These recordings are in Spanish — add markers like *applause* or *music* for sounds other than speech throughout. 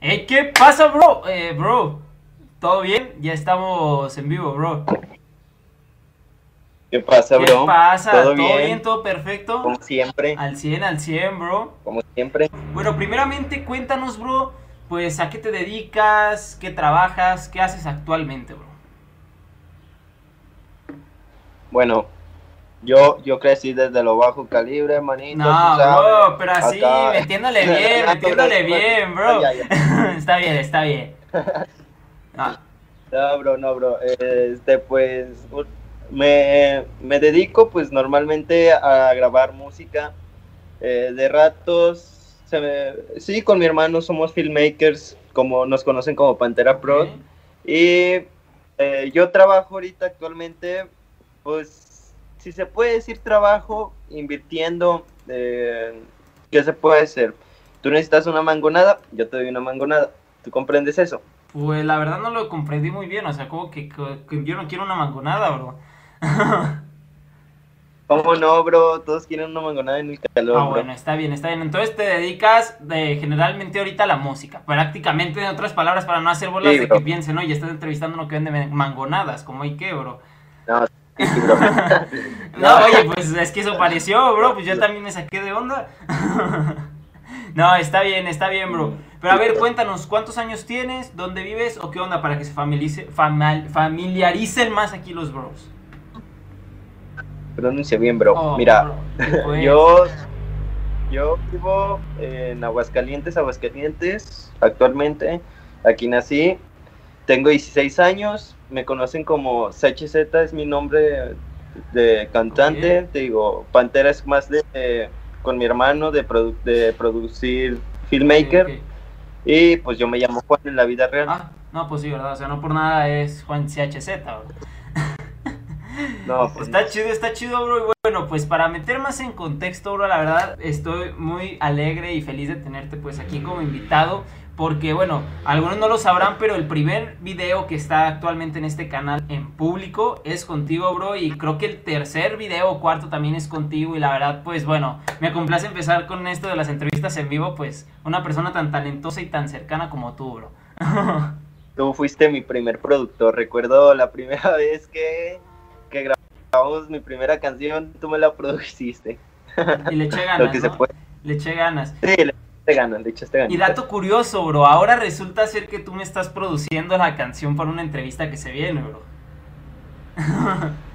Hey, ¿qué pasa, bro? Eh, bro, ¿todo bien? Ya estamos en vivo, bro. ¿Qué pasa, ¿Qué bro? pasa? ¿Todo ¿Todo bien? bien? ¿Todo perfecto? Como siempre, Al 100, al 100, bro. como siempre. Bueno, primeramente cuéntanos, bro, pues a qué te dedicas, qué trabajas, qué haces actualmente, bro. Bueno, yo, yo crecí desde lo bajo calibre, manito. No, bro, pero así, Acá- metiéndole bien, *laughs* metiéndole bien, bro. *laughs* Ya, ya. *laughs* está bien, está bien. Ah, No, bro, no, bro. Este, pues, me, me dedico, pues, normalmente a grabar música. Eh, de ratos, se me- sí, con mi hermano somos filmmakers, como nos conocen como Pantera Pro. Y eh, yo trabajo ahorita actualmente, pues, si se puede decir trabajo, invirtiendo, eh, ¿qué se puede hacer? Tú necesitas una mangonada, yo te doy una mangonada. ¿Tú comprendes eso? Pues la verdad no lo comprendí muy bien, o sea, como que, yo no quiero una mangonada, bro. *laughs* ¿Cómo no, bro? Todos quieren una mangonada en el calor, Ah, bro. bueno, está bien, está bien. Entonces te dedicas de, generalmente ahorita a la música. Prácticamente, en otras palabras, para no hacer bolas Sí, de que piensen, oye, estás entrevistando a uno que vende mangonadas, como hay que, bro. No. *laughs* No, oye, pues es que eso pareció, bro. Pues yo también me saqué de onda. *laughs* No, está bien, está bien, bro. Pero a ver, cuéntanos, ¿cuántos años tienes? ¿Dónde vives? ¿O qué onda para que se famal- familiaricen más aquí los bros? Pronuncia bien, bro. Oh, Mira, bro, pues, *laughs* yo, yo vivo en Aguascalientes, Aguascalientes, actualmente. Aquí nací. Tengo 16 años. Me conocen como CHZ, es mi nombre de cantante. Te digo, Pantera es más de, eh, con mi hermano de, produ- de producir filmmaker. Y pues yo me llamo Juan en la vida real. Ah, no, pues sí, ¿verdad? O sea, no por nada es Juan CHZ, *laughs* no, pues Está chido, está chido, bro. Y bueno, pues para meter más en contexto, bro, la verdad estoy muy alegre y feliz de tenerte pues aquí como invitado. Porque bueno, algunos no lo sabrán, pero el primer video que está actualmente en este canal en público es contigo, bro. Y creo que el tercer video o cuarto también es contigo. Y la verdad, pues bueno, me complace empezar con esto de las entrevistas en vivo. Pues una persona tan talentosa y tan cercana como tú, bro. *laughs* Tú fuiste mi primer productor. Recuerdo la primera *laughs* vez que, que grabamos mi primera canción, tú me la produciste. y le eché *laughs* Lo ganas, que se ¿no? puede. Le eché ganas. Sí, le echaste ganas, le echaste ganas. Y dato curioso, bro, ahora resulta ser que tú me estás produciendo la canción para una entrevista que se viene, bro. *laughs*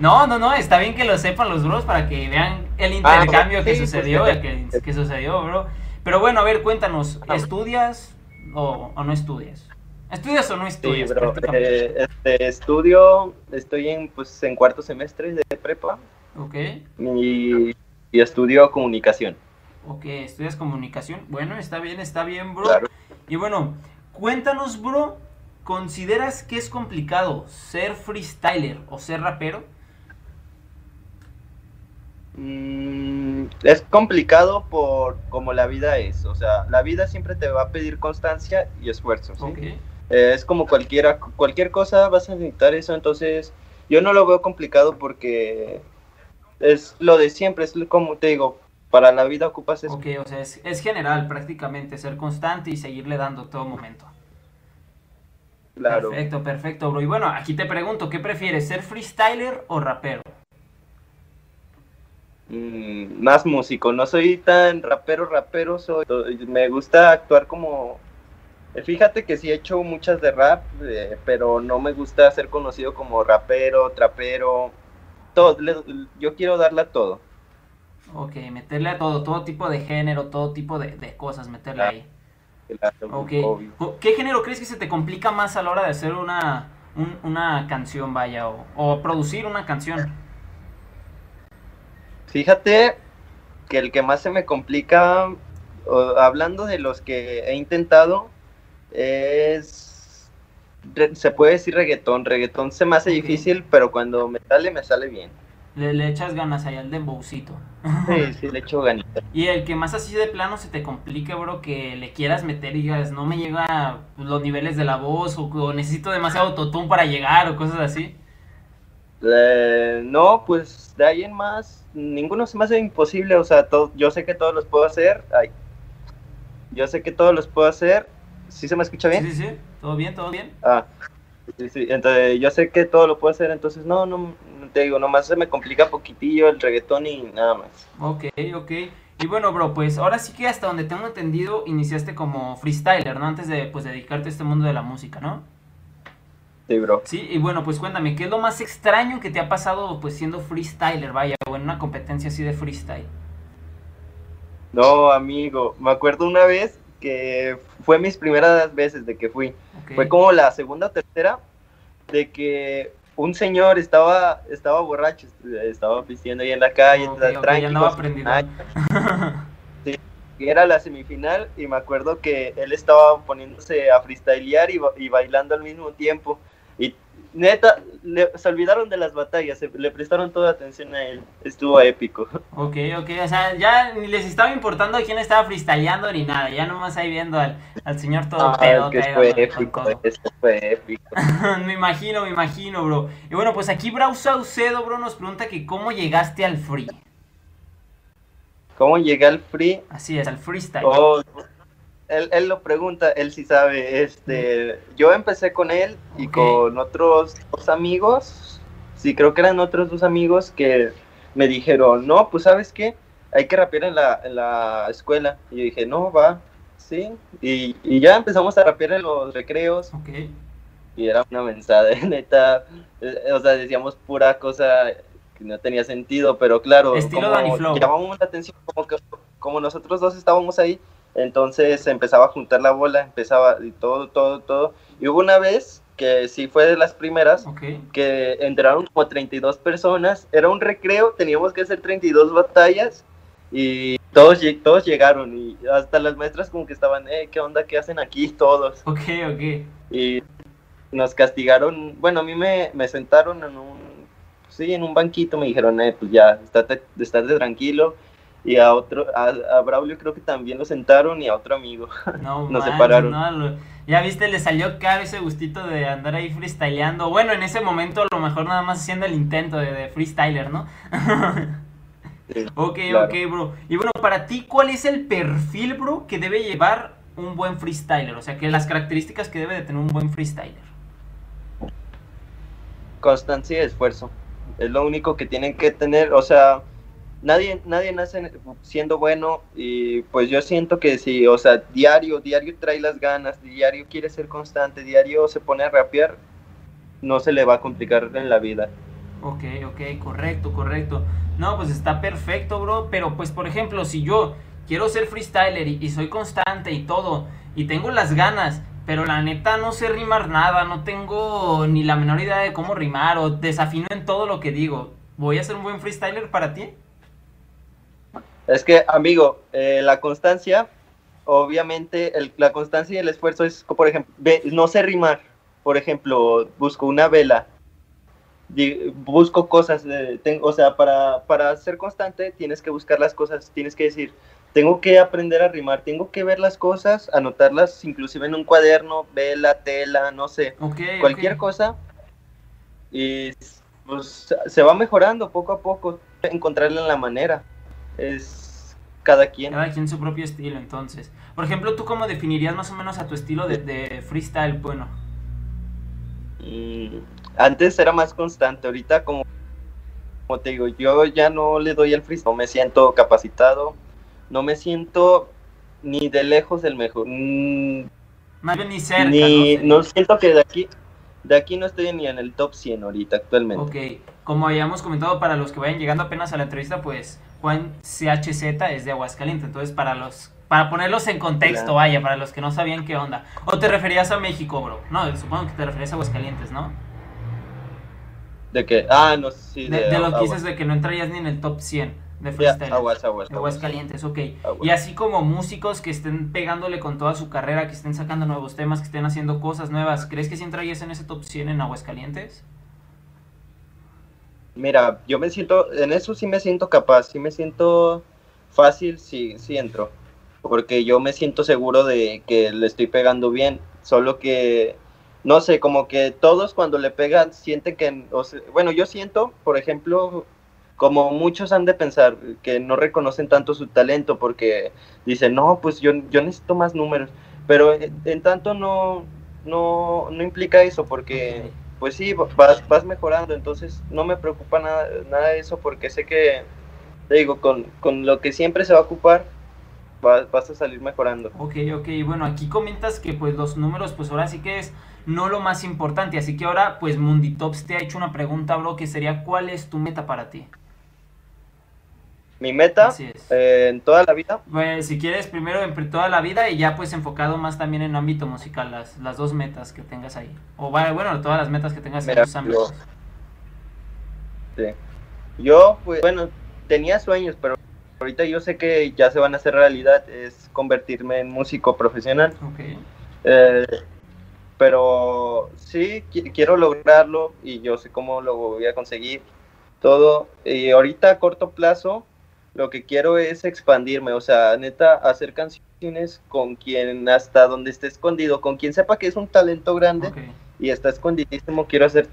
No, no, no, está bien que lo sepan los bros para que vean el intercambio Ah, que sí, pues, sucedió, que- que, que sucedió, bro. Pero bueno, a ver, cuéntanos, Ah. ¿estudias o, o no estudias? ¿Estudias o no Sí, estudias? bro. eh, este, estudio, estoy en, pues, en cuarto semestre de prepa Ok, y, y estudio comunicación. Ok, estudias comunicación. Bueno, está bien, está bien, bro. Claro. Y bueno, cuéntanos, bro, ¿consideras que es complicado ser freestyler o ser rapero? Mm, es complicado por como la vida es. O sea, la vida siempre te va a pedir constancia y esfuerzo. ¿sí? Ok. Eh, es como cualquiera, cualquier cosa vas a necesitar eso, entonces yo no lo veo complicado porque es lo de siempre, es como te digo, para la vida ocupas eso. Ok, o sea, es, es general prácticamente ser constante y seguirle dando todo momento. Claro. Perfecto, perfecto, bro. Y bueno, aquí te pregunto, ¿qué prefieres, ser freestyler o rapero? Mm, más músico, no soy tan rapero, rapero, soy, me gusta actuar como... eh, Fíjate que sí he hecho muchas de rap, eh, pero no me gusta ser conocido como rapero, trapero, todo, le- yo quiero darle a todo. Ok, meterle a todo, todo tipo de género, todo tipo de, de cosas, meterle ahí. Claro, Ok. obvio. Co- ¿Qué género crees que se te complica más a la hora de hacer una, un- una canción, vaya, o, o producir una canción? Fíjate que el que más se me complica, o- hablando de los que he intentado, es, re- se puede decir reggaetón. Reggaetón se me hace difícil, pero cuando me sale, me sale bien. Le, le echas ganas ahí al dembowcito. Sí, sí, le echo ganita. *laughs* Y el que más así de plano se te complique, bro, que le quieras meter y digas, no me llega los niveles de la voz o, o necesito demasiado autotune para llegar o cosas así. Eh, no, pues de ahí en más, ninguno se me hace imposible, o sea, todo, yo sé que todos los puedo hacer, ay, yo sé que todos los puedo hacer, ¿Sí se me escucha bien? Sí, sí, sí. ¿Todo bien? ¿Todo bien? Ah, sí, sí. Entonces, yo sé que todo lo puedo hacer, entonces no, no, te digo, nomás se me complica poquitillo el reggaetón y nada más. Ok, ok. Y bueno, bro, pues ahora sí que hasta donde tengo entendido, iniciaste como freestyler, ¿no? Antes de, pues, dedicarte a este mundo de la música, ¿no? Sí, bro. Sí, y bueno, pues cuéntame, ¿qué es lo más extraño que te ha pasado, pues, siendo freestyler, vaya, o en una competencia así de freestyle? No, amigo, me acuerdo una vez que fue mis primeras veces de que fui. Fue como la segunda o tercera de que un señor estaba estaba borracho, estaba pisteando ahí en la calle, Ok, tra- ok, tranqui, ya. *laughs* Y era la semifinal y me acuerdo que él estaba poniéndose a freestylear y, y bailando al mismo tiempo. Y neta, le- se olvidaron de las batallas, se- le prestaron toda atención a él. Estuvo épico. *laughs* Ok, ok, o sea, ya ni les estaba importando quién estaba freestyleando ni nada, ya nomás ahí viendo al, al señor todo Ah, pedo. que fue épico, eso fue épico. *laughs* me imagino, me imagino, bro. Y bueno, pues aquí Brau Saucedo, bro, nos pregunta que cómo llegaste al free. ¿Cómo llegué al free? Así es, al freestyle. Oh, él, él lo pregunta, él sí sabe. Este, yo empecé con él y Ok. con otros dos amigos. Sí, creo que eran otros dos amigos que me dijeron, no, pues sabes qué, hay que rapear en la, en la escuela. Y yo dije, no, va, sí. Y, y ya empezamos a rapear en los recreos Ok, y era una mensada, *laughs* neta. eh, O sea, decíamos pura cosa que no tenía sentido, pero claro, Estilo como llamamos la atención, como, que, como nosotros dos estábamos ahí, entonces empezaba a juntar la bola, empezaba y todo, todo, todo. Y hubo una vez que sí fue de las primeras, que entraron como 32 personas, era un recreo, teníamos que hacer 32 batallas y todos, todos llegaron y hasta las maestras como que estaban, eh, ¿qué onda? ¿Qué hacen aquí todos? Ok, ok. y nos castigaron, bueno, a mí me, me sentaron en un, sí, en un banquito, me dijeron, eh, pues ya, estate, estate tranquilo, y a otro, a, a Braulio creo que también lo sentaron y a otro amigo. *laughs* No, Nos separaron. no, lo- ya viste, le salió caro ese gustito de andar ahí freestyleando. Bueno, en ese momento a lo mejor nada más haciendo el intento de, de freestyler, ¿no? Sí, *laughs* ok, claro. ok, bro. Y bueno, para ti, ¿cuál es el perfil, bro, que debe llevar un buen freestyler? O sea, que las características que debe de tener un buen freestyler. Constancia y esfuerzo, es lo único que tienen que tener, o sea, nadie, nadie nace siendo bueno y pues yo siento que si, o sea, diario, diario trae las ganas, diario quiere ser constante, diario se pone a rapear, no se le va a complicar en la vida. Ok, ok, correcto, correcto. No, pues está perfecto, bro. Pero pues, por ejemplo, si yo quiero ser freestyler y, y soy constante y todo, y tengo las ganas, pero la neta no sé rimar nada, no tengo ni la menor idea de cómo rimar o desafino en todo lo que digo, ¿voy a ser un buen freestyler para ti? Es que, amigo, eh, la constancia, obviamente, el- la constancia y el esfuerzo es, por ejemplo, no sé rimar. Por ejemplo, busco una vela, busco cosas, eh, o sea, para, para ser constante tienes que buscar las cosas, tienes que decir, tengo que aprender a rimar, tengo que ver las cosas, anotarlas inclusive en un cuaderno, vela, tela, no sé, Ok, cualquier cosa. Y pues se va mejorando poco a poco, encontrarle la manera. Es cada quien. Cada quien su propio estilo, entonces. Por ejemplo, ¿tú cómo definirías más o menos a tu estilo de, de freestyle? Bueno, Mm, antes era más constante, ahorita como, como te digo, yo ya no le doy el freestyle, no me siento capacitado, no me siento ni de lejos el mejor, mm, más bien ni cerca, ni, ¿no? no siento que de aquí, de aquí no estoy ni en el top 100 ahorita actualmente. Ok, como habíamos comentado para los que vayan llegando apenas a la entrevista, pues Juan CHZ es de Aguascalientes, entonces para los para ponerlos en contexto, Claro. vaya, para los que no sabían qué onda. O te referías a México, bro. No, supongo que te referías a Aguascalientes, ¿no? De que, ah, no, sí, De, de lo que dices de que no entrarías ni en el top 100 de freestyle. aguas, aguas, De aguas. Aguascalientes, ok. Aguas. Y así como músicos que estén pegándole con toda su carrera, que estén sacando nuevos temas, que estén haciendo cosas nuevas, ¿crees que sí entrarías en ese top 100 en Aguascalientes? Mira, yo me siento, en eso sí me siento capaz, sí me siento fácil, sí, sí entro. Porque yo me siento seguro de que le estoy pegando bien. Solo que, no sé, como que todos cuando le pegan sienten que, bueno, yo siento, por ejemplo, como muchos han de pensar que no reconocen tanto su talento porque dicen, no, pues yo, yo necesito más números. Pero en, tanto no, no, no implica eso, porque pues sí, vas, vas mejorando, entonces no me preocupa nada, nada de eso, porque sé que, te digo, con, con lo que siempre se va a ocupar, vas, a salir mejorando. Ok, ok, bueno, aquí comentas que pues los números, pues ahora sí que es no lo más importante, así que ahora pues Munditops te ha hecho una pregunta, bro, que sería, ¿cuál es tu meta para ti? Mi meta eh, en toda la vida. Pues si quieres primero en toda la vida y ya pues enfocado más también en ámbito musical, las, las dos metas que tengas ahí. O bueno, todas las metas que tengas en los ámbitos. sí. Yo pues bueno, tenía sueños, pero ahorita yo sé que ya se van a hacer realidad, es convertirme en músico profesional. Eh, pero sí, quiero lograrlo y yo sé cómo lo voy a conseguir todo. Y ahorita a corto plazo lo que quiero es expandirme, o sea, neta, hacer canciones con quien hasta donde esté escondido, con quien sepa que es un talento grande y está escondidísimo, quiero hacer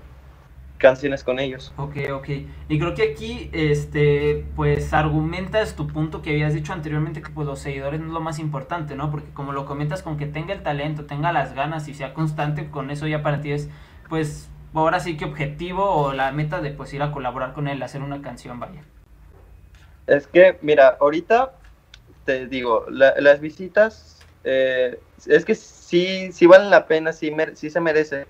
canciones con ellos. Ok, ok. Y creo que aquí, este, pues argumentas tu punto que habías dicho anteriormente que pues los seguidores no es lo más importante, ¿no? Porque como lo comentas, con que tenga el talento, tenga las ganas y sea constante, con eso ya para ti es, pues, ahora sí que objetivo o la meta de pues ir a colaborar con él, hacer una canción, vaya. Es que, mira, ahorita te digo, las visitas, eh, es que sí, sí valen la pena, sí, sí se merece.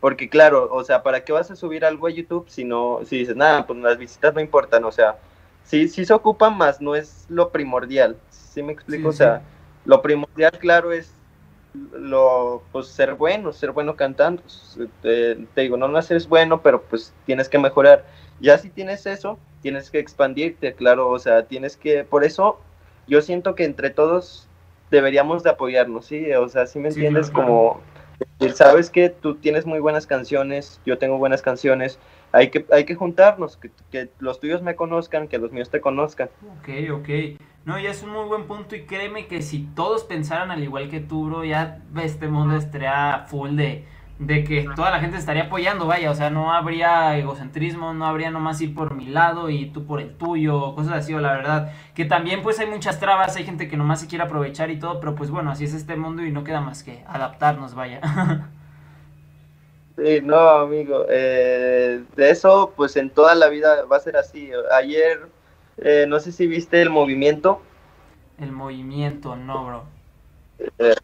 Porque claro, o sea, ¿para qué vas a subir algo a YouTube si no, si dices, nada, pues las visitas no importan, o sea, sí, sí se ocupan más, no es lo primordial, ¿sí me explico? o sea, lo primordial, claro, es lo, pues ser bueno, ser bueno cantando, te, digo, no naces bueno, pero pues tienes que mejorar. Ya si tienes eso, tienes que expandirte, claro, o sea, tienes que, por eso yo siento que entre todos deberíamos de apoyarnos, ¿sí? O sea, si me entiendes, como sabes que tú tienes muy buenas canciones, yo tengo buenas canciones, hay que, hay que juntarnos, que, los tuyos me conozcan, que los míos te conozcan. Ok, ok. No, ya es un muy buen punto y créeme que si todos pensaran al igual que tú, bro, ya este mundo estaría full de de que toda la gente estaría apoyando, vaya, o sea, no habría egocentrismo, no habría nomás ir por mi lado y tú por el tuyo, cosas así, o la verdad, que también pues hay muchas trabas, hay gente que nomás se quiere aprovechar y todo, pero pues bueno, así es este mundo y no queda más que adaptarnos, vaya. *laughs* Sí, no, amigo, eh, de eso pues en toda la vida va a ser así. Ayer, eh, no sé si viste el movimiento. El movimiento, no, bro. Eh,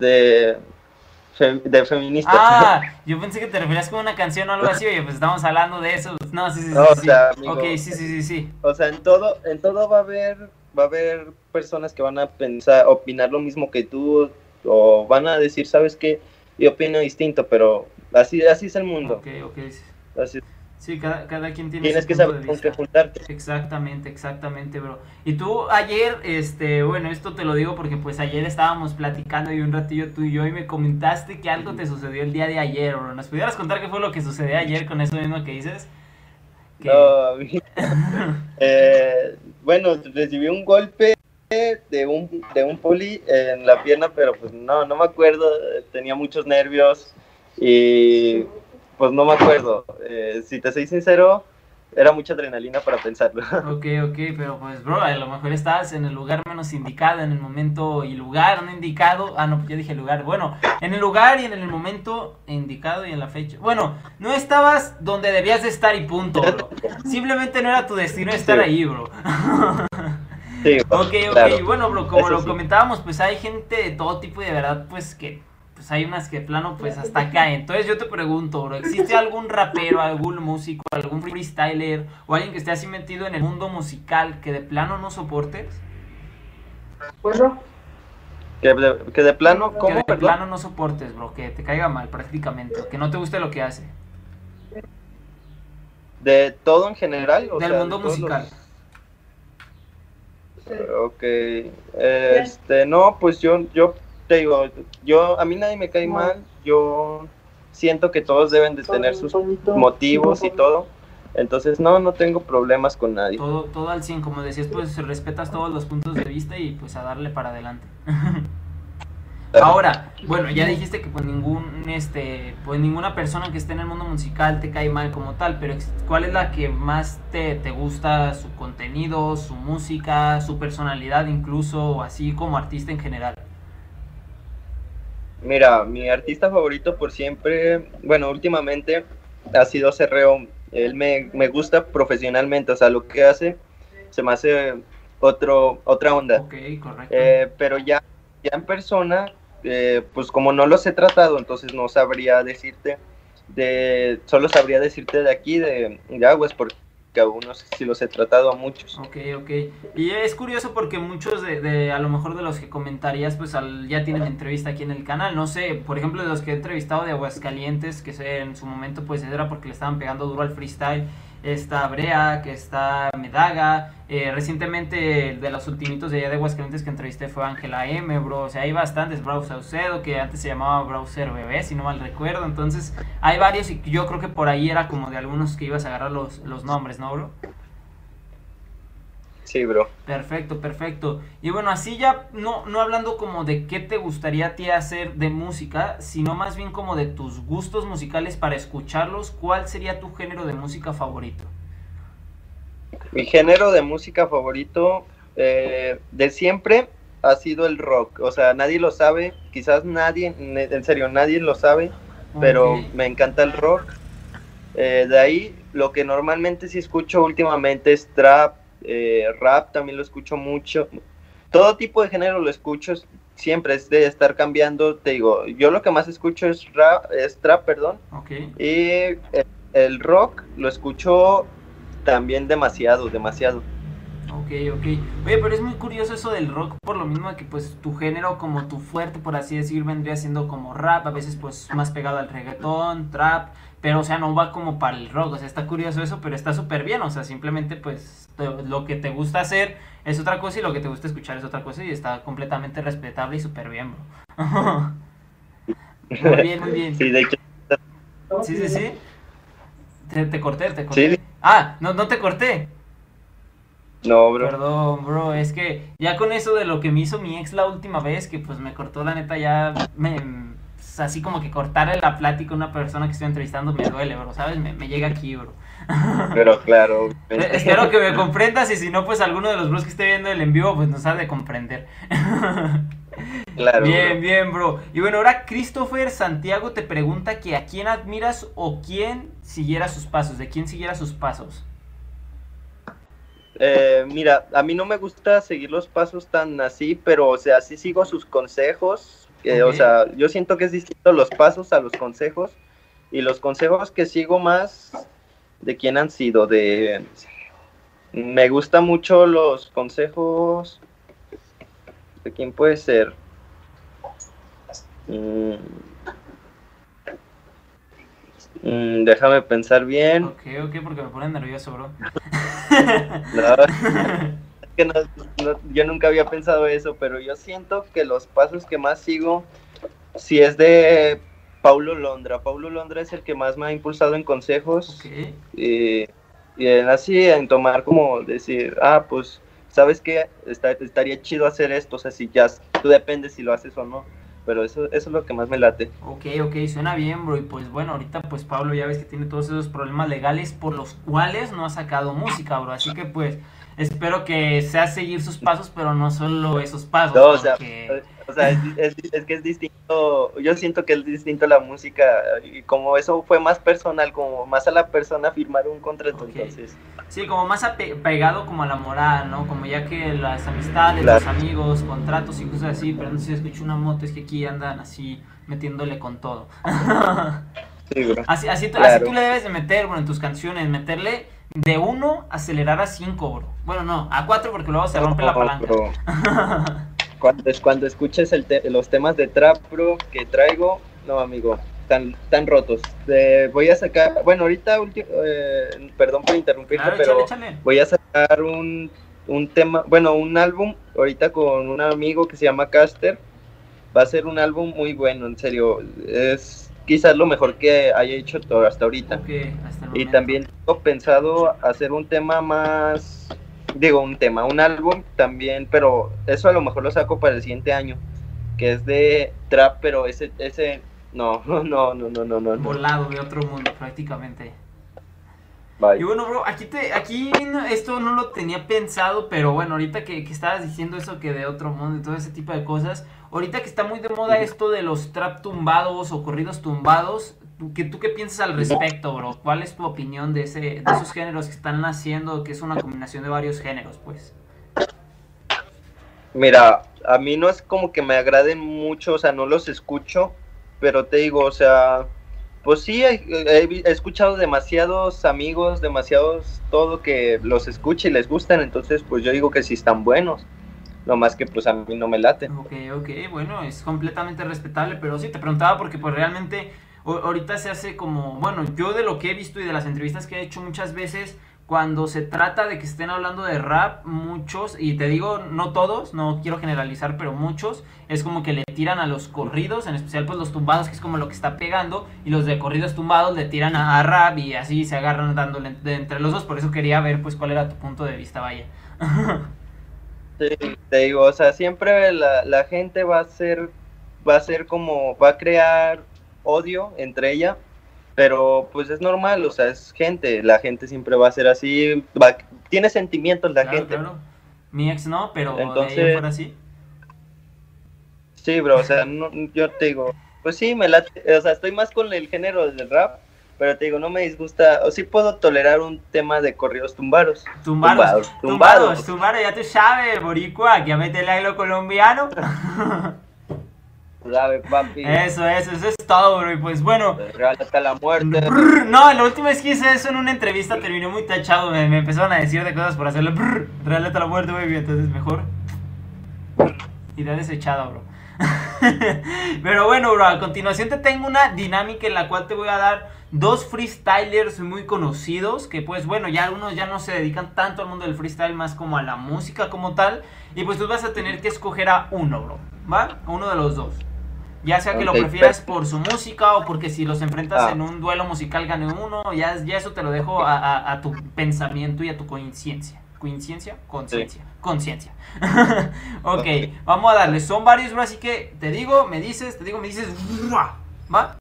de de feminista. Ah, *laughs* yo pensé que te referías con una canción o algo así, oye, pues estamos hablando de eso. No, sí, sí, sí. o sea, ok, sí, sí, sí, sí. O sea, en todo, en todo va a haber, va a haber personas que van a pensar, opinar lo mismo que tú, o van a decir, ¿sabes qué? Yo opino distinto, pero así, así es el mundo. Ok, ok. Así Sí, cada, cada quien tiene Tienes que saber con qué juntarte. Exactamente, exactamente, bro. Y tú ayer, este, bueno, esto te lo digo porque pues ayer estábamos platicando y un ratillo tú y yo y me comentaste que algo te sucedió el día de ayer, bro. ¿Nos pudieras contar qué fue lo que sucedió ayer con eso mismo que dices? No, *laughs* eh, bueno, recibí un golpe de un, de un poli en la pierna, pero pues no, no me acuerdo, tenía muchos nervios y pues no me acuerdo. Eh, si te soy sincero, era mucha adrenalina para pensarlo. *laughs* Ok, ok, pero pues, bro, a lo mejor estabas en el lugar menos indicado, en el momento y lugar no indicado. Ah, no, pues ya dije lugar. Bueno, en el lugar y en el momento indicado y en la fecha. Bueno, no estabas donde debías de estar y punto, bro. Simplemente no era tu destino estar ahí, bro. Sí, *laughs* ok, ok, bueno, bro, como lo comentábamos, pues hay gente de todo tipo y de verdad, pues que pues hay unas que plano pues hasta acá. Entonces yo te pregunto, bro, ¿existe algún rapero, algún músico, algún freestyler o alguien que esté así metido en el mundo musical que de plano no soportes? Bueno. Que de, que de plano, ¿cómo? Que de plano no soportes, bro, que te caiga mal prácticamente, que no te guste lo que hace. ¿De todo en general? Del mundo musical. Ok, este, no, pues yo, yo te digo, yo, a mí nadie me cae mal, yo siento que todos deben de tener sus motivos y todo. Entonces, no, no tengo problemas con nadie. Todo, todo al 100, como decías, pues respetas todos los puntos de vista y pues a darle para adelante. Ahora, bueno, ya dijiste que pues ningún, este, pues ninguna persona que esté en el mundo musical te cae mal como tal, pero ¿cuál es la que más te, te gusta, su contenido, su música, su personalidad incluso, o así como artista en general? Mira, mi artista favorito por siempre, bueno, últimamente ha sido Cerreo. Él me, me gusta profesionalmente, o sea, lo que hace se me hace otro, otra onda. Ok, correcto. Eh, pero ya, ya en persona, eh, pues como no los he tratado, entonces no sabría decirte de, solo sabría decirte de aquí, de, de Aguas, porque a unos sí los he tratado a muchos. Ok, ok. Y es curioso porque muchos de, de a lo mejor de los que comentarías, pues al, ya tienen entrevista aquí en el canal. No sé, por ejemplo, de los que he entrevistado de Aguascalientes, que en su momento pues era porque le estaban pegando duro al freestyle. Está Brea, que está Medaga. Eh, recientemente, de los ultimitos de allá de Aguascalientes que entrevisté fue Ángela M, bro. O sea, hay bastantes. Brau Saucedo, que antes se llamaba Browser Bebé, si no mal recuerdo. Entonces, hay varios y yo creo que por ahí era como de algunos que ibas a agarrar los, los nombres, ¿no, bro? Sí, bro. Perfecto, perfecto. Y bueno, así ya no, no hablando como de qué te gustaría a ti hacer de música, sino más bien como de tus gustos musicales para escucharlos, ¿cuál sería tu género de música favorito? Mi género de música favorito eh, de siempre ha sido el rock. O sea, nadie lo sabe, quizás nadie, en serio, nadie lo sabe, pero me encanta el rock. Eh, de ahí, lo que normalmente sí escucho últimamente es trap, eh, rap también lo escucho mucho. Todo tipo de género lo escucho, siempre es de estar cambiando. Te digo, yo lo que más escucho es rap, es trap, perdón. Y el, el rock lo escucho también demasiado, demasiado. Ok, ok. Oye, pero es muy curioso eso del rock, por lo mismo que pues tu género como tu fuerte, por así decir, vendría siendo como rap, a veces pues más pegado al reggaetón, trap, pero o sea, no va como para el rock, o sea, está curioso eso, pero está súper bien, o sea, simplemente pues lo que te gusta hacer es otra cosa y lo que te gusta escuchar es otra cosa y está completamente respetable y súper bien, bro. *laughs* muy bien, muy bien. Sí, de hecho. Sí, sí, sí. Te, te corté, te corté. Sí. Ah, no, no te corté. No, bro. Perdón, bro, es que ya con eso de lo que me hizo mi ex la última vez, que pues me cortó la neta ya, me, así como que cortarle la plática a una persona que estoy entrevistando me duele, bro, ¿sabes? Me, me llega aquí, bro. *laughs* Pero claro. Eh, Espero que me comprendas y si no, pues alguno de los bros que esté viendo el en vivo, pues nos ha de comprender. *laughs* Claro. bien, bro. bien, bro. Y bueno, ahora Christopher Santiago te pregunta que a quién admiras o quién siguiera sus pasos, de quién siguiera sus pasos. Eh, mira, a mí no me gusta seguir los pasos tan así, pero o sea, sí sigo sus consejos. Ok. O sea, yo siento que es distinto los pasos a los consejos. Y los consejos que sigo más, ¿de quién han sido? De. Me gustan mucho los consejos. ¿De quién puede ser? Mm. Mm, déjame pensar bien. Ok, ok, porque me pone nervioso, bro. *laughs* No, *laughs* que no- no- yo nunca había pensado eso, pero yo siento que los pasos que más sigo, si es de Paulo Londra. Paulo Londra es el que más me ha impulsado en consejos Ok. y, y en así en tomar como decir, ah, pues, ¿sabes qué? Está- estaría chido hacer esto, o sea, si ya, tú depende si lo haces o no, pero eso, eso es lo que más me late. Ok, ok, suena bien, bro. Y pues bueno, ahorita pues Pablo ya ves que tiene todos esos problemas legales por los cuales no ha sacado música, bro. Así que pues espero que sea seguir sus pasos, pero no solo esos pasos. No, o sea, porque- o sea, es, es- es que es distinto, yo siento que es distinto la música y como eso fue más personal, como más a la persona firmar un contrato, entonces, Sí, como más ape- pegado como a la moral, ¿no? Como ya que las amistades, Claro. los amigos, contratos y cosas así, pero no sé si escucho una moto, es que aquí andan así metiéndole con todo. *laughs* sí, bro. Así, así, tú- Claro. así tú le debes de meter, bro, en tus canciones, meterle de 1, acelerar a 5, bro. Bueno, no, a 4 porque luego se rompe la palanca. *laughs* Cuando, cuando escuches el te- los temas de trap, bro, que traigo, no, amigo, están, están rotos. Eh, voy a sacar, bueno, ahorita, eh, perdón por interrumpirte, Claro, pero échale, échale. voy a sacar un, un tema, bueno, un álbum ahorita con un amigo que se llama Caster. Va a ser un álbum muy bueno, en serio. Es quizás lo mejor que haya hecho hasta ahorita. Ok, hasta Y también tengo pensado hacer un tema más, digo, un tema, un álbum también, pero eso a lo mejor lo saco para el siguiente año, que es de trap, pero ese, ese, no, *laughs* no, no, no, no, no. Volado de otro mundo, prácticamente. Y bueno, bro, aquí, te, aquí esto no lo tenía pensado, pero bueno, ahorita que, que, estabas diciendo eso que de otro mundo y todo ese tipo de cosas, ahorita que está muy de moda esto de los trap tumbados o corridos tumbados, ¿tú qué, tú qué piensas al respecto, bro? ¿Cuál es tu opinión de, ese, de esos géneros que están naciendo, que es una combinación de varios géneros, pues? Mira, a mí no es como que me agraden mucho, o sea, no los escucho, pero te digo, o sea, pues sí, he, escuchado demasiados amigos, demasiados todo que los escuche y les gustan, entonces pues yo digo que sí están buenos. Lo más que pues a mí no me late. Ok, ok, bueno, es completamente respetable, pero sí, te preguntaba porque pues realmente ahorita se hace como, bueno, yo de lo que he visto y de las entrevistas que he hecho muchas veces, cuando se trata de que estén hablando de rap, muchos, y te digo, no todos, no quiero generalizar, pero muchos, es como que le tiran a los corridos, en especial pues los tumbados, que es como lo que está pegando, y los de corridos tumbados le tiran a, rap y así se agarran dándole entre los dos, por eso quería ver pues cuál era tu punto de vista, vaya. *laughs* sí, te digo, o sea, siempre la, la gente va a ser, va a ser como, va a crear odio entre ella pero pues es normal, o sea, es gente, la gente siempre va a ser así, tiene sentimientos la gente. Claro. Mi ex no, pero Entonces, fuera así. Sí, bro, o sea, yo te digo, pues sí, me late, o sea, estoy más con el género del rap, pero te digo, no me disgusta, o sí puedo tolerar un tema de corridos tumbaros. Tumbaros, tumbados, tumbaros, ya tú sabes, boricua, que a meterle a lo colombiano. *laughs* Eso, eso, eso es todo, bro. Y pues bueno. Hasta la muerte. no, la última vez que hice eso en una entrevista terminó muy tachado. Me, empezaron a decir de cosas por hacerle real hasta la muerte, baby. Entonces mejor. Y da desechado, bro. *laughs* Pero bueno, bro, a continuación te tengo una dinámica en la cual te voy a dar dos freestylers muy conocidos que pues bueno, ya algunos ya no se dedican tanto al mundo del freestyle, más como a la música como tal. Y pues tú vas a tener que escoger a uno, bro. ¿Va? Uno de los dos. Ya sea que lo prefieras por su música o porque si los enfrentas ah. en un duelo musical gane uno, ya, ya eso te lo dejo a, tu pensamiento y a tu conciencia. ¿Conciencia? Conciencia. Conciencia. *laughs* ok, vamos a darle. Son varios, bro, así que te digo, me dices, te digo, me dices. ¿Va?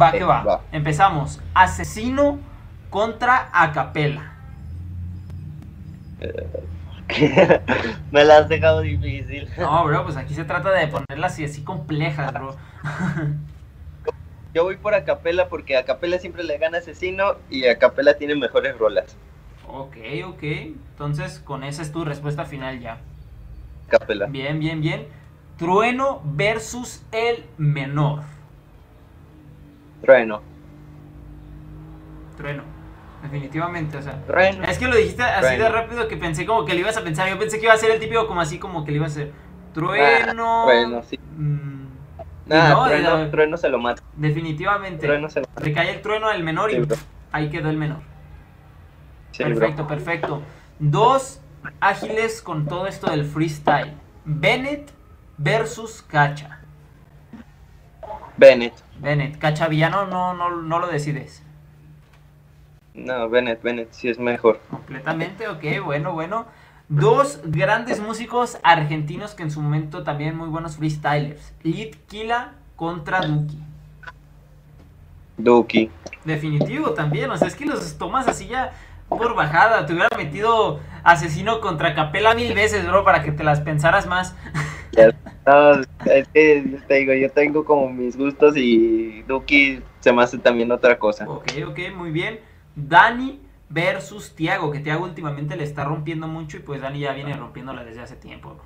Va que va. Empezamos. Asesino contra Acapela. *laughs* Me la has dejado difícil. No, bro, pues aquí se trata de ponerlas así, así complejas, bro. Yo voy por Acapela porque Acapela siempre le gana Asesino y Acapela tiene mejores rolas. Ok, ok. Entonces, con esa es tu respuesta final ya. Acapela. Bien, bien, bien. Trueno versus el menor. Trueno. Trueno. Definitivamente, o sea. Es que lo dijiste así de rápido que pensé como que le ibas a pensar. Yo pensé que iba a ser el típico como así como que le iba a ser. Trueno. trueno, sí. Mm, no, trueno, se lo mata. Definitivamente. Trueno se lo mata. Le cae el trueno al menor y ahí quedó el menor. perfecto, perfecto. Dos ágiles con todo esto del freestyle. Bennett versus Cacha. Bennett. Bennett. Cacha Villano no, no, no lo decides. No, Bennett, Bennett sí es mejor. Completamente, ok, bueno, bueno. Dos grandes músicos argentinos que en su momento también muy buenos freestylers. Lid Kila contra Duki. Duki. Definitivo también, o sea, es que los tomas así ya por bajada. Te hubiera metido asesino contra Capela mil veces, bro, para que te las pensaras más. *laughs* No, es que te digo, yo tengo como mis gustos y Duki se me hace también otra cosa. Ok, ok, muy bien. Dani versus Tiago, que Tiago últimamente le está rompiendo mucho y pues Dani ya viene rompiéndola desde hace tiempo.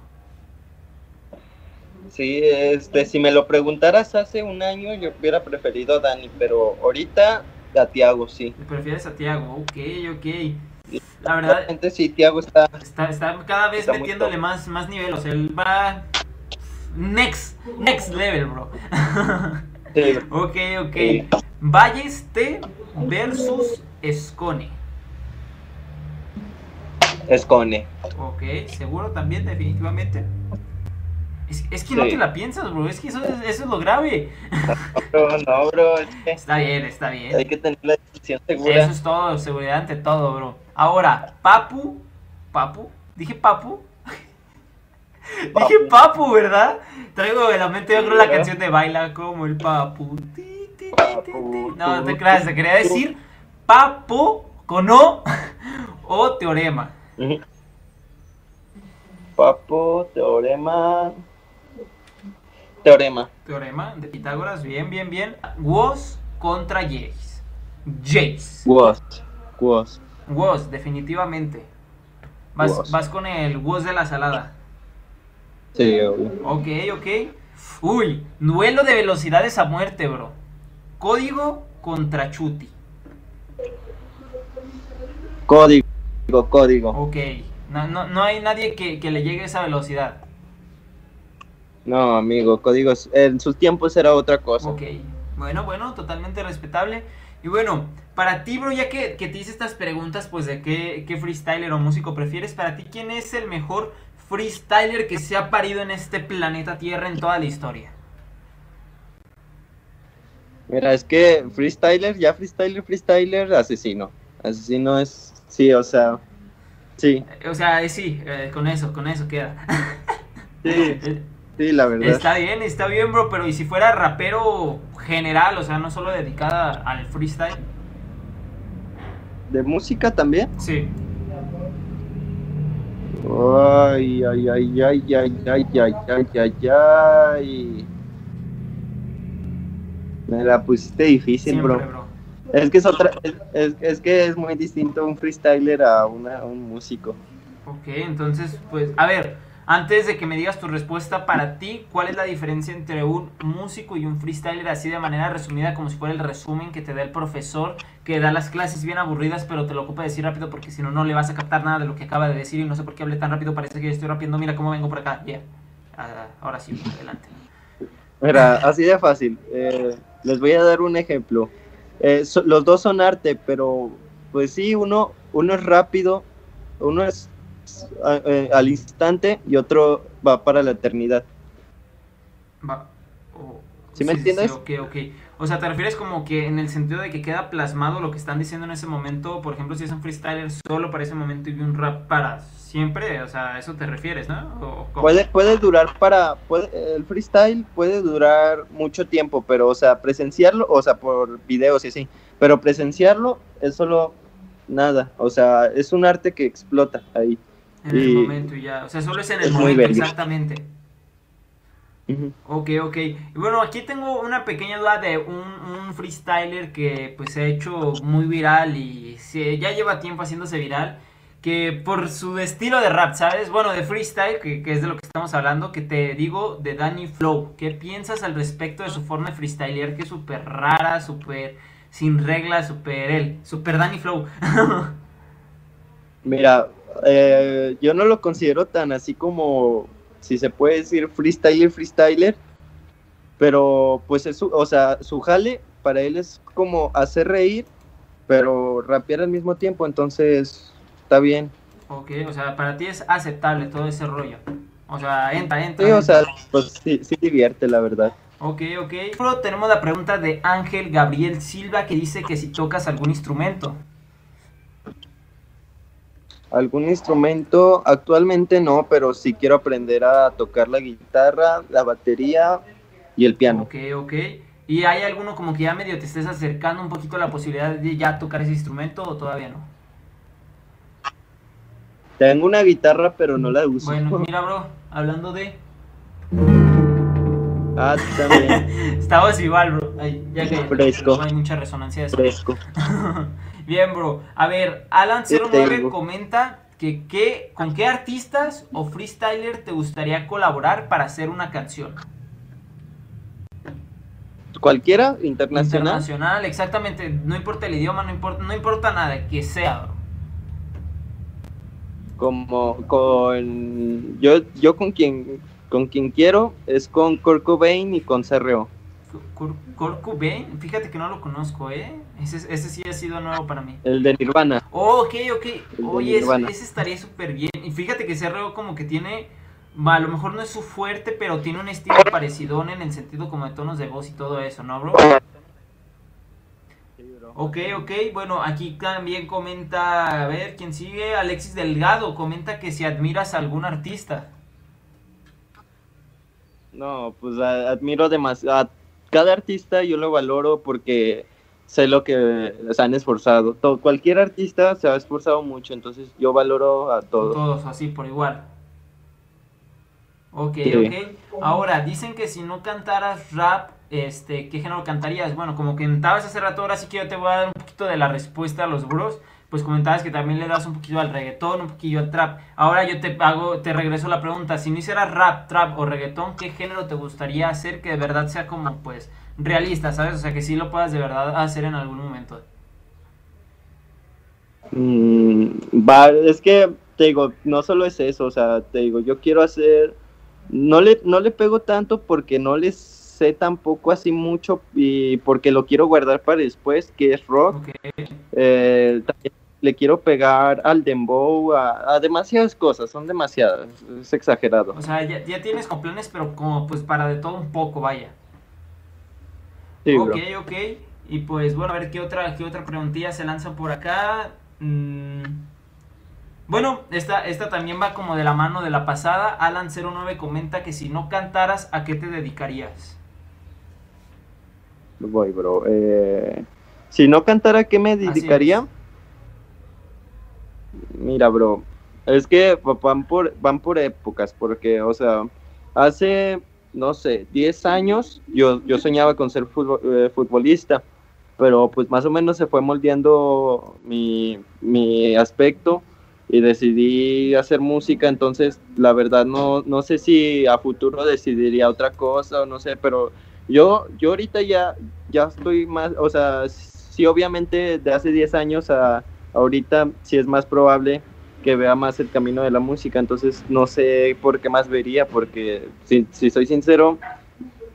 Sí, este, si me lo preguntaras hace un año, yo hubiera preferido a Dani, pero ahorita a Tiago, sí. ¿Prefieres a Tiago? Ok, ok. La verdad. Sí, Tiago está. Está, cada vez metiéndole más, más nivel. O sea, él va. Next, next level, bro. Sí. *laughs* ok, ok. Sí. Balleste versus Escone. Escone. Ok, seguro también, definitivamente. Es, que no te la piensas, bro. Es que eso, es lo grave. No, no, bro. Está bien, está bien. Hay que tener la decisión segura. Eso es todo, seguridad ante todo, bro. Ahora, Papu. ¿Papu? ¿Dije Papu? *laughs* Dije Papu, ¿verdad? Traigo de la mente, yo creo, la canción de Baila como el Papu. No, te creas, te quería decir Papu ¿Con O *laughs* o teorema? Papo, teorema. Teorema. Teorema de Pitágoras, bien, bien, bien. Was contra Jace. Jace. Was. Was. Was, definitivamente. Vas, vas con el was de la salada. Sí, obvio. Ok, ok. Uy, duelo de velocidades a muerte, bro. Código contra Chuti. Código, código. Ok. No, no, no hay nadie que, que le llegue a esa velocidad. No, amigo, códigos. En sus tiempos era otra cosa. Ok. Bueno, bueno, totalmente respetable. Y bueno, para ti, bro, ya que, que te hice estas preguntas, pues de qué, qué freestyler o músico prefieres, para ti, ¿quién es el mejor freestyler que se ha parido en este planeta Tierra en toda la historia? Mira, es que freestyler, ya freestyler, freestyler, asesino. Asesino es, sí, o sea, sí, O sea, sí, eh, con eso, con eso queda. sí, *laughs* sí, la verdad. Está bien, está bien, bro, pero ¿y si fuera rapero general, o sea, no solo dedicada al freestyle? ¿De música también? Sí. Ay, ay, ay, ay, ay, ay, ay, ay, ay, ay. Me la pusiste difícil, Siempre, bro. bro. Es que es otra, es, es- es que es muy distinto un freestyler a, una, a un músico. Ok, entonces, pues, a ver, antes de que me digas tu respuesta, para ti, ¿cuál es la diferencia entre un músico y un freestyler así de manera resumida, como si fuera el resumen que te da el profesor, que da las clases bien aburridas, pero te lo ocupa decir rápido porque si no, no le vas a captar nada de lo que acaba de decir y no sé por qué hablé tan rápido, parece que yo estoy rapiendo, mira cómo vengo por acá, ya. Ah, ahora sí, adelante. Mira, así de fácil. Eh, les voy a dar un ejemplo. Eh, los dos son arte, pero pues sí, uno, uno es rápido, uno es a- eh, al instante y otro va para la eternidad. Va. o- ¿Sí me entiendes? ok, ok. O sea, ¿te refieres como que en el sentido de que queda plasmado lo que están diciendo en ese momento? Por ejemplo, si es un freestyler solo para ese momento y un rap para siempre, o sea, ¿a eso te refieres, no? ¿O? Puede, puede durar para, puede- el freestyle puede durar mucho tiempo, pero o sea, presenciarlo, o sea, por videos y así, pero presenciarlo es solo nada, o sea, es un arte que explota ahí. En el momento y ya. O sea, solo es en el es momento, exactamente. Ok, ok. Y bueno, aquí tengo una pequeña duda de un, un freestyler que pues se ha hecho muy viral y se, ya lleva tiempo haciéndose viral. Que por su estilo de rap, ¿sabes? Bueno, de freestyle, que, que es de lo que estamos hablando, que te digo de Danny Flow. ¿Qué piensas al respecto de su forma de freestylear que es súper rara, súper sin reglas, súper él? Súper Danny Flow. *laughs* Mira, eh, yo no lo considero tan así como, si se puede decir, freestyler, freestyler, pero pues es su, o sea, su jale para él es como hacer reír, pero rapear al mismo tiempo, entonces está bien. ok, o sea, para ti es aceptable todo ese rollo. O sea, entra, entra. Sí, o sea, pues sí, sí divierte, la verdad. Ok, ok. Luego tenemos la pregunta de Ángel Gabriel Silva que dice que si tocas algún instrumento. ¿Algún instrumento? Actualmente no, pero sí quiero aprender a tocar la guitarra, la batería y el piano. Ok, ok. ¿Y hay alguno como que ya medio te estés acercando un poquito a la posibilidad de ya tocar ese instrumento o todavía no? Tengo una guitarra, pero no la uso. Bueno, mira, *laughs* bro, hablando de. Ah, también, *laughs* Estabas igual, bro. Ay, ya que Fresco. no hay mucha resonancia de eso. fresco. *laughs* Bien, bro. A ver, Alan09 tengo. comenta que, qué- con qué artistas o freestyler te gustaría colaborar para hacer una canción. Cualquiera, internacional. Internacional, exactamente. No importa el idioma, no importa, no importa nada, que sea, bro. como con yo yo con quien con quien quiero es con Kurt Cobain y con CRO. Kurt Cobain, fíjate que no lo conozco, ¿eh? Ese, ese sí ha sido nuevo para mí. El de Nirvana. Oh, ok, ok. Oye, ese, estaría súper bien. Y fíjate que CRO como que tiene, a lo mejor no es su fuerte, pero tiene un estilo parecido en el sentido como de tonos de voz y todo eso, ¿no, bro? Ok, ok. Bueno, aquí también comenta, a ver, ¿quién sigue? Alexis Delgado comenta que si admiras a algún artista. No, pues a- admiro demasiado. Cada artista yo lo valoro porque sé lo que se han esforzado. Todo, cualquier artista se ha esforzado mucho, entonces yo valoro a todos. Todos así, por igual. Ok, Sí. ok. Ahora, dicen que si no cantaras rap, este, ¿qué género cantarías? Bueno, como comentabas hace rato, ahora sí que yo te voy a dar un poquito de la respuesta a los bros. Pues comentabas que también le das un poquito al reggaetón, un poquillo al trap. Ahora yo te hago, te regreso la pregunta, si no hicieras rap, trap o reggaetón, ¿qué género te gustaría hacer que de verdad sea como, pues, realista, ¿sabes? O sea, que sí lo puedas de verdad hacer en algún momento. Mm, va, es que te digo, no solo es eso, o sea, te digo, yo quiero hacer, no le, no le pego tanto porque no les sé tampoco así mucho y porque lo quiero guardar para después, que es rock. Ok. Eh, también le quiero pegar al dembow, a, a demasiadas cosas, son demasiadas, es exagerado. O sea, ya, ya tienes como planes, pero como pues para de todo un poco, vaya. Sí, ok, bro. ok. Y pues bueno, a ver qué otra, qué otra preguntilla se lanza por acá. Mm, Bueno, esta, esta también va como de la mano de la pasada. Alan09 comenta que si no cantaras, ¿a qué te dedicarías? Voy, bro. Eh, si no cantara, ¿qué me dedicaría? Mira, bro, es que van por, van por épocas, porque, o sea, hace, no sé, 10 años yo, yo soñaba con ser eh, futbolista, pero pues más o menos se fue moldeando mi, mi aspecto y decidí hacer música, entonces la verdad no, no sé si a futuro decidiría otra cosa o no sé, pero yo, yo ahorita ya, ya estoy más, o sea, sí obviamente de hace 10 años a ahorita sí es más probable que vea más el camino de la música, entonces no sé por qué más vería, porque si, si soy sincero,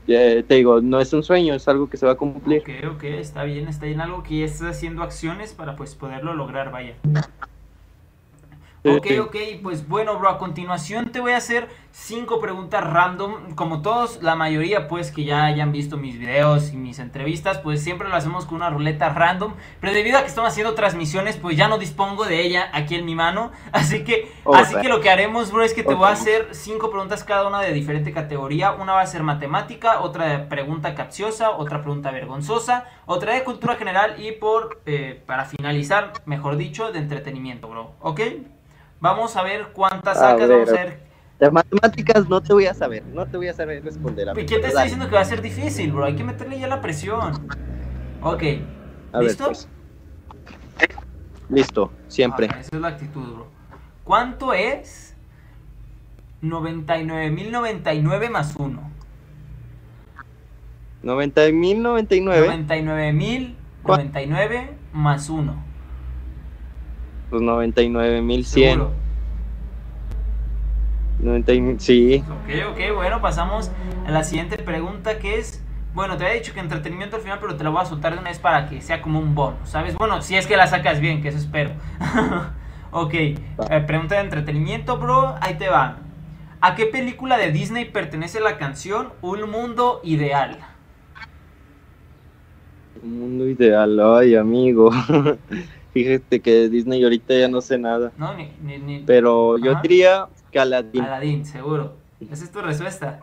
eh, te digo, no es un sueño, es algo que se va a cumplir. Ok, ok, está bien, está bien. Algo que ya estás haciendo acciones para pues poderlo lograr, vaya. Ok, ok, pues bueno, bro, a continuación te voy a hacer cinco preguntas random. Como todos, la mayoría, pues, que ya hayan visto mis videos y mis entrevistas, pues siempre lo hacemos con una ruleta random. Pero debido a que estamos haciendo transmisiones, pues ya no dispongo de ella aquí en mi mano. *laughs* Así que, Oh, así que lo que haremos, bro, es que te voy a hacer cinco preguntas cada una de diferente categoría. Una va a ser matemática, otra de pregunta capciosa, otra pregunta vergonzosa, otra de cultura general y por, eh, para finalizar, mejor dicho, de entretenimiento, bro. ¿Ok? Vamos a ver cuántas A sacas, ver, vamos a ver. De matemáticas no te voy a saber, no te voy a saber responder. A ¿Y ver, ¿Quién te está diciendo que va a ser difícil, bro? Hay que meterle ya la presión. Ok. A ver, ¿Listo? pues. Listo, siempre. Ah, esa es la actitud, bro. ¿Cuánto es 99.099 más 1? 90 mil 99, 99.099 más 1. Pues 99 mil 100. Seguro. 90 y- sí, Ok, ok, bueno, pasamos a la siguiente pregunta que es, bueno, te había dicho que entretenimiento al final, pero te la voy a soltar de una vez para que sea como un bono, ¿sabes? Bueno, si es que la sacas bien, que eso espero. *laughs* ok, eh, pregunta de entretenimiento, bro, ahí te va. ¿A qué película de Disney pertenece la canción Un Mundo Ideal? un mundo ideal, ay amigo. *laughs* Fíjate que Disney ahorita ya no sé nada. No, ni, ni, ni- Pero yo Ajá. diría que Aladdin. Aladdin, seguro. Esa es tu respuesta.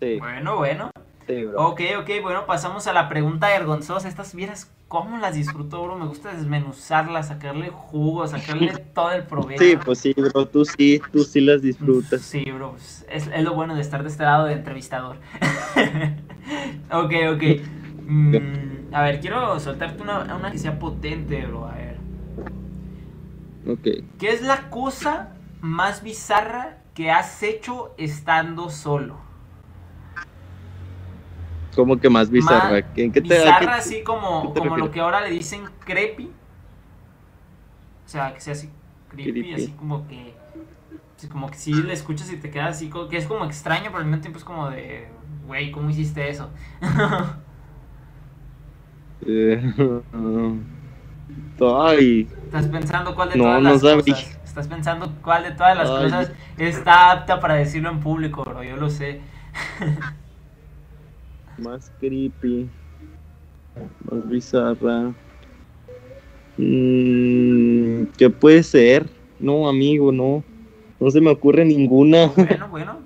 Sí, Bueno, bueno. sí, bro. Ok, ok, bueno, pasamos a la pregunta vergonzosa. Estas vieras, ¿cómo las disfruto, bro? Me gusta desmenuzarlas, sacarle jugo, sacarle *laughs* todo el provecho. Sí, pues sí, bro, tú sí, tú sí las disfrutas. Sí, bro, pues, es, es lo bueno de estar de este lado de entrevistador. *laughs* ok, ok. Mm, a ver, quiero soltarte una, una que sea potente, bro. A ver. Ok. ¿Qué es la cosa más bizarra que has hecho estando solo? ¿Cómo que más bizarra? ¿En qué te, Bizarra, así como, te como lo que ahora le dicen creepy. O sea, que sea así creepy, Creepy. así como que. así como que si le escuchas y te quedas así, que es como extraño, pero al mismo tiempo es como de. Güey, ¿cómo hiciste eso? *laughs* Eh, *laughs* ay, Estás pensando cuál de No, todas no las cosas. Estás pensando cuál de todas las Ay. cosas está apta para decirlo en público, bro. Yo lo sé. *laughs* más creepy. Más bizarra. Mm, ¿Qué puede ser? No, amigo, no. No se me ocurre ninguna. Bueno, bueno,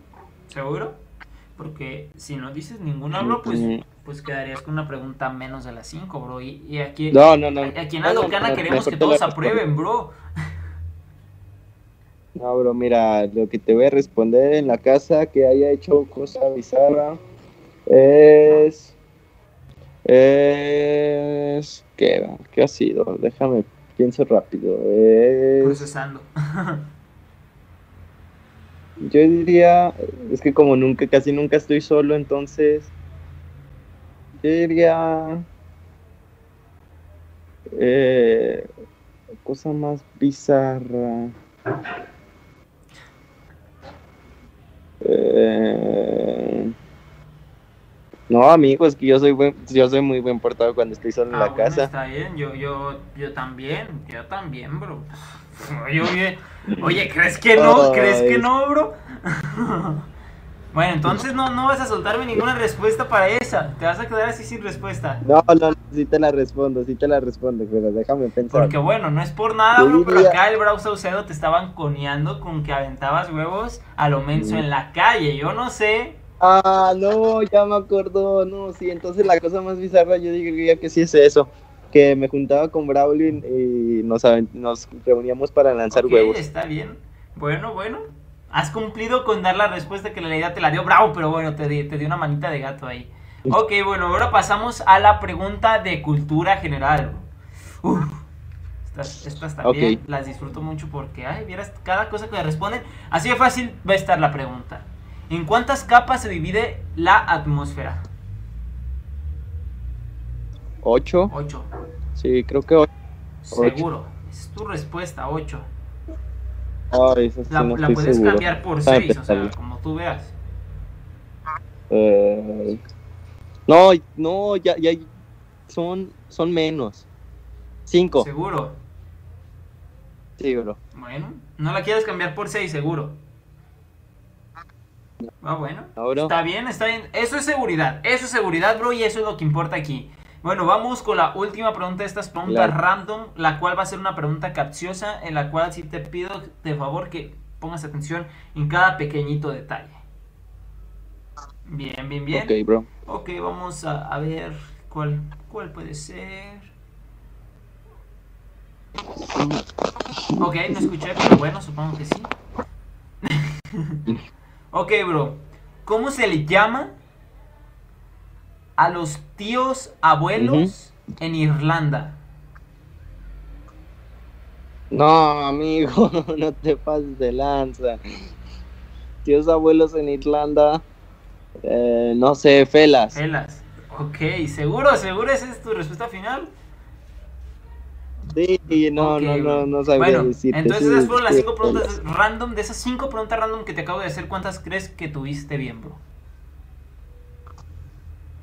¿seguro? Porque si no dices ninguna, bro, pues *laughs* Mm. Pues quedarías con una pregunta menos de las 5, bro. Y, y aquí, No, no, no. aquí en Aldocana queremos que todos aprueben, bro. No, bro, mira, lo que te voy a responder en la casa que haya hecho cosa bizarra es. Es. ¿Qué, ¿Qué ha sido? Déjame, pienso rápido. Es. Procesando. Yo diría. Es que como nunca, casi nunca estoy solo, entonces. Diría. Eh, cosa más bizarra. Eh, no, amigo, es que yo soy buen, yo soy muy buen portado cuando estoy solo en Ah, la bueno, casa. Está bien, yo, yo, yo también, yo también, bro. *laughs* Oye, oye, oye, ¿crees que no? ¿Crees que no, bro? *laughs* Bueno, entonces no, no vas a soltarme ninguna respuesta para esa. Te vas a quedar así sin respuesta. No, no, sí te la respondo, sí te la respondo, pero déjame pensar. Porque bueno, no es por nada, bro, pero acá el Brau Saucedo te estaban coneando con que aventabas huevos a lo menso en la calle. Yo no sé. Ah, no, ya me acordó, no, sí, entonces la cosa más bizarra yo diría que sí es eso, que me juntaba con Braulio y nos, nos reuníamos para lanzar huevos. está bien. Bueno, bueno. Has cumplido con dar la respuesta que la idea te la dio Bravo, pero bueno, te di, te di una manita de gato ahí. Ok, bueno, ahora pasamos a la pregunta de cultura general. Uf, estas, estas también las disfruto mucho porque, ay, vieras cada cosa que me responden. Así de fácil va a estar la pregunta. ¿En cuántas capas se divide la atmósfera? ¿Ocho? Ocho. Sí, creo que ocho. Ocho. Seguro. Esa es tu respuesta, ocho. Ay, eso sí La, no la estoy puedes seguro. cambiar por Ah, seis, o sea, como tú veas. Eh, no, no, ya, ya, son, son menos. Cinco. Seguro. Sí, bro. Bueno, no la quieres cambiar por 6, seguro. Ah, bueno. Ahora, Está bien, está bien. Eso es seguridad. Eso es seguridad, bro, y eso es lo que importa aquí. Bueno, vamos con la última pregunta de estas preguntas Claro. random, la cual va a ser una pregunta capciosa, en la cual sí te pido de favor que pongas atención en cada pequeñito detalle. Bien, bien, bien. ok, bro. Ok, vamos a, a ver cuál, cuál puede ser. Ok, no escuché, pero bueno, supongo que sí. *laughs* ok, bro. ¿Cómo se le llama a los tíos abuelos en Irlanda? No, amigo, *laughs* no te pases de lanza. Tíos abuelos en Irlanda, eh, no sé, felas. Elas. Ok, ¿seguro? ¿Seguro esa es tu respuesta final? Sí, no, Ok, no, no, no sabría Bueno, decirte. entonces esas fueron las cinco felas. preguntas random. De esas cinco preguntas random que te acabo de hacer, ¿cuántas crees que tuviste bien, bro?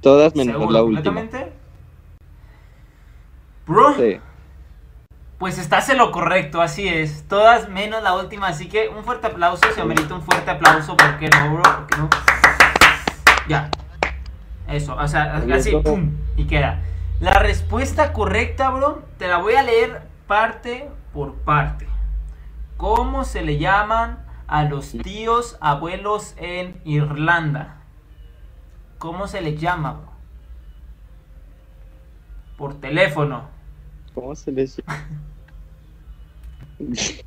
Todas menos ¿Seguro, la última. Bro, Sí. pues estás en lo correcto, así es. Todas menos la última, así que un fuerte aplauso. Se amerita un fuerte aplauso, ¿por qué no, bro? ¿Por qué no? Ya. Eso, o sea, así, pum, y queda. La respuesta correcta, bro, te la voy a leer parte por parte. ¿Cómo se le llaman a los tíos abuelos en Irlanda? ¿Cómo se les llama, bro? Por teléfono. ¿Cómo se les llama? *laughs*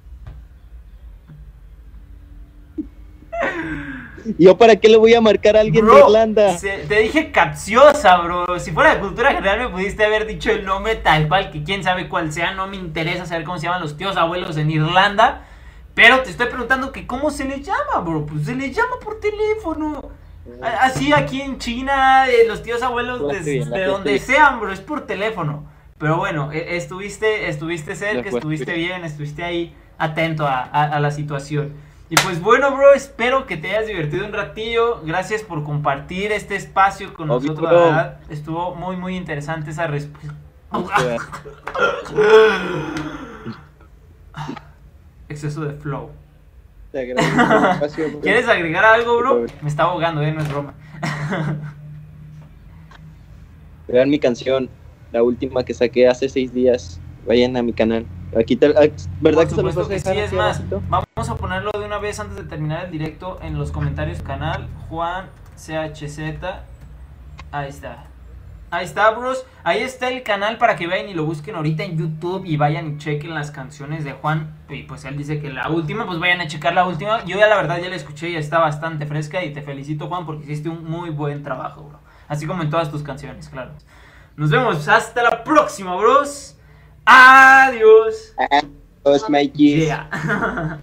¿Yo para qué le voy a marcar a alguien de Irlanda? se- te dije capciosa, bro. Si fuera de cultura general me pudiste haber dicho el nombre tal cual, que quién sabe cuál sea. No me interesa saber cómo se llaman los tíos abuelos en Irlanda. Pero te estoy preguntando que cómo se les llama, bro. Pues se les llama por teléfono. Así aquí en China, eh, los tíos abuelos de, de donde sean, bro, es por teléfono. Pero bueno, e- estuviste, estuviste cerca, estuviste bien, estuviste ahí atento a, a- a la situación. Y pues bueno, bro, espero que te hayas divertido un ratillo. Gracias por compartir este espacio con Obvio, nosotros, la verdad. Estuvo muy, muy interesante esa respuesta. *laughs* Exceso de flow. Te agradezco el *laughs* espacio, bro. ¿Quieres agregar algo, bro? Me está ahogando, eh, no es broma. *laughs* Vean mi canción, la última que saqué hace seis días. Vayan a mi canal. Aquí te, ah, ¿Verdad Por que se los supuesto vas a que dejar sí, es más, vamos a ponerlo de una vez antes de terminar el directo en los comentarios del canal. Juan CHZ. Ahí está. Ahí está, bros. Ahí está el canal para que vayan y lo busquen ahorita en YouTube y vayan y chequen las canciones de Juan. Y pues él dice que la última, pues vayan a checar la última. Yo ya la verdad ya la escuché y está bastante fresca. Y te felicito, Juan, porque hiciste un muy buen trabajo, bro. Así como en todas tus canciones, claro. Nos vemos hasta la próxima, bros. Adiós. Adiós, Mikey. Yeah. *laughs*